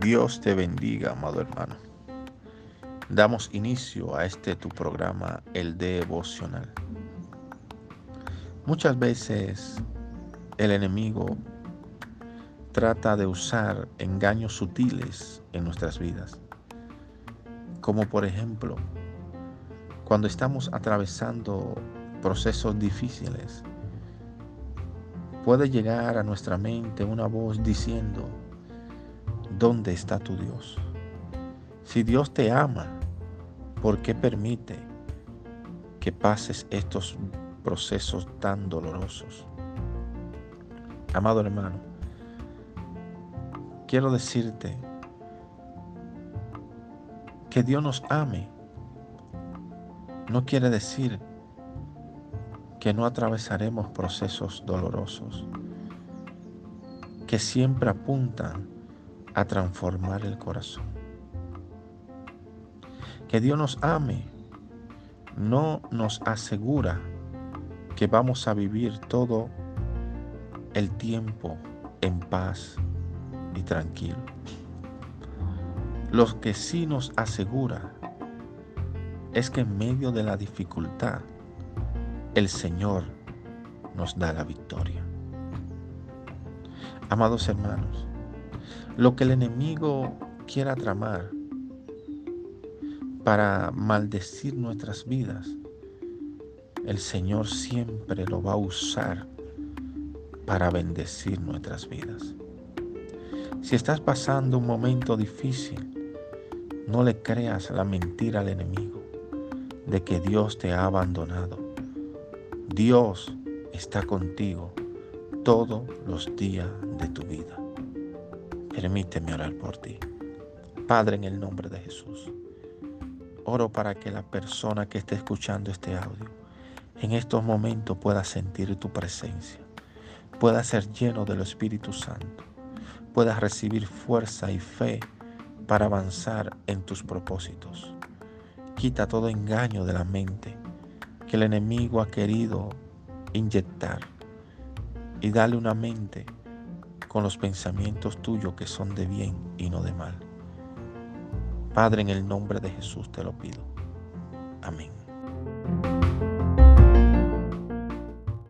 Dios te bendiga, amado hermano. Damos inicio a este tu programa, el devocional. Muchas veces el enemigo trata de usar engaños sutiles en nuestras vidas, como por ejemplo cuando estamos atravesando procesos difíciles, puede llegar a nuestra mente una voz diciendo, ¿dónde está tu Dios? Si Dios te ama, ¿por qué permite que pases estos procesos tan dolorosos? Amado hermano, quiero decirte que Dios nos ame no quiere decir que no atravesaremos procesos dolorosos que siempre apuntan a transformar el corazón. Que Dios nos ame no nos asegura que vamos a vivir todo el tiempo en paz y tranquilo. Lo que sí nos asegura es que en medio de la dificultad, el Señor nos da la victoria. Amados hermanos, lo que el enemigo quiera tramar para maldecir nuestras vidas, el Señor siempre lo va a usar para bendecir nuestras vidas. Si estás pasando un momento difícil, no le creas la mentira al enemigo de que Dios te ha abandonado. Dios está contigo todos los días de tu vida. Permíteme orar por ti. Padre, en el nombre de Jesús, oro para que la persona que esté escuchando este audio en estos momentos pueda sentir tu presencia, pueda ser lleno del Espíritu Santo, pueda recibir fuerza y fe para avanzar en tus propósitos. Quita todo engaño de la mente que el enemigo ha querido inyectar y dale una mente con los pensamientos tuyos que son de bien y no de mal. Padre, en el nombre de Jesús te lo pido. Amén.